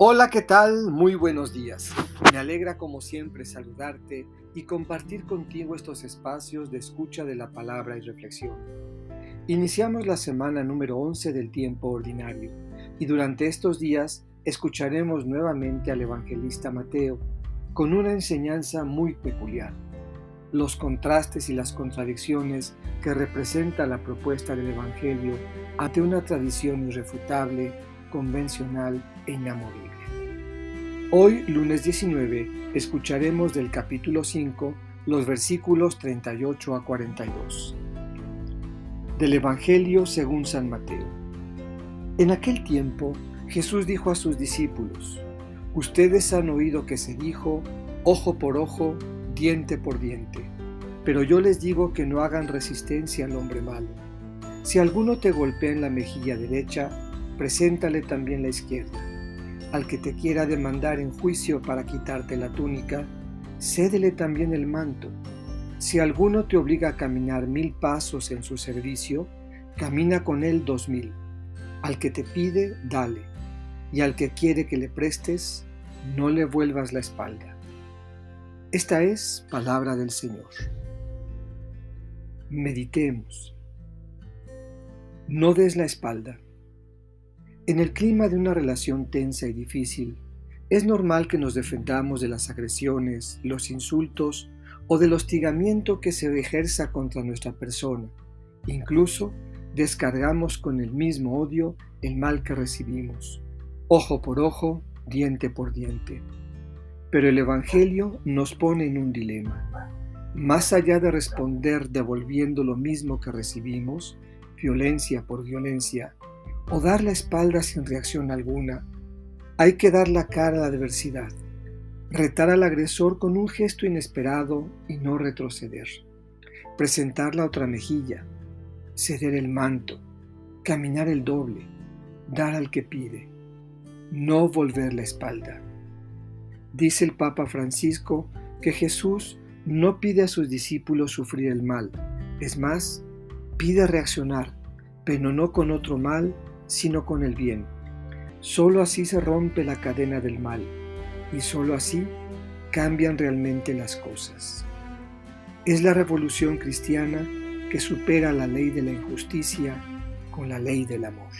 Hola, ¿qué tal? Muy buenos días. Me alegra como siempre saludarte y compartir contigo estos espacios de escucha de la palabra y reflexión. Iniciamos la semana número 11 del tiempo ordinario y durante estos días escucharemos nuevamente al evangelista Mateo con una enseñanza muy peculiar. Los contrastes y las contradicciones que representa la propuesta del Evangelio ante una tradición irrefutable, convencional e inamovible. Hoy, lunes 19, escucharemos del capítulo 5 los versículos 38 a 42. Del Evangelio según San Mateo. En aquel tiempo, Jesús dijo a sus discípulos, Ustedes han oído que se dijo, ojo por ojo, diente por diente, pero yo les digo que no hagan resistencia al hombre malo. Si alguno te golpea en la mejilla derecha, preséntale también la izquierda al que te quiera demandar en juicio para quitarte la túnica, cédele también el manto. Si alguno te obliga a caminar mil pasos en su servicio, camina con él dos mil. Al que te pide, dale, y al que quiere que le prestes, no le vuelvas la espalda. Esta es palabra del Señor. Meditemos. No des la espalda. En el clima de una relación tensa y difícil, es normal que nos defendamos de las agresiones, los insultos o del hostigamiento que se ejerza contra nuestra persona. Incluso descargamos con el mismo odio el mal que recibimos, ojo por ojo, diente por diente. Pero el Evangelio nos pone en un dilema. Más allá de responder devolviendo lo mismo que recibimos, violencia por violencia, o dar la espalda sin reacción alguna. Hay que dar la cara a la adversidad, retar al agresor con un gesto inesperado y no retroceder, presentar la otra mejilla, ceder el manto, caminar el doble, dar al que pide, no volver la espalda. Dice el Papa Francisco que Jesús no pide a sus discípulos sufrir el mal, es más, pide reaccionar, pero no con otro mal sino con el bien. Solo así se rompe la cadena del mal y solo así cambian realmente las cosas. Es la revolución cristiana que supera la ley de la injusticia con la ley del amor.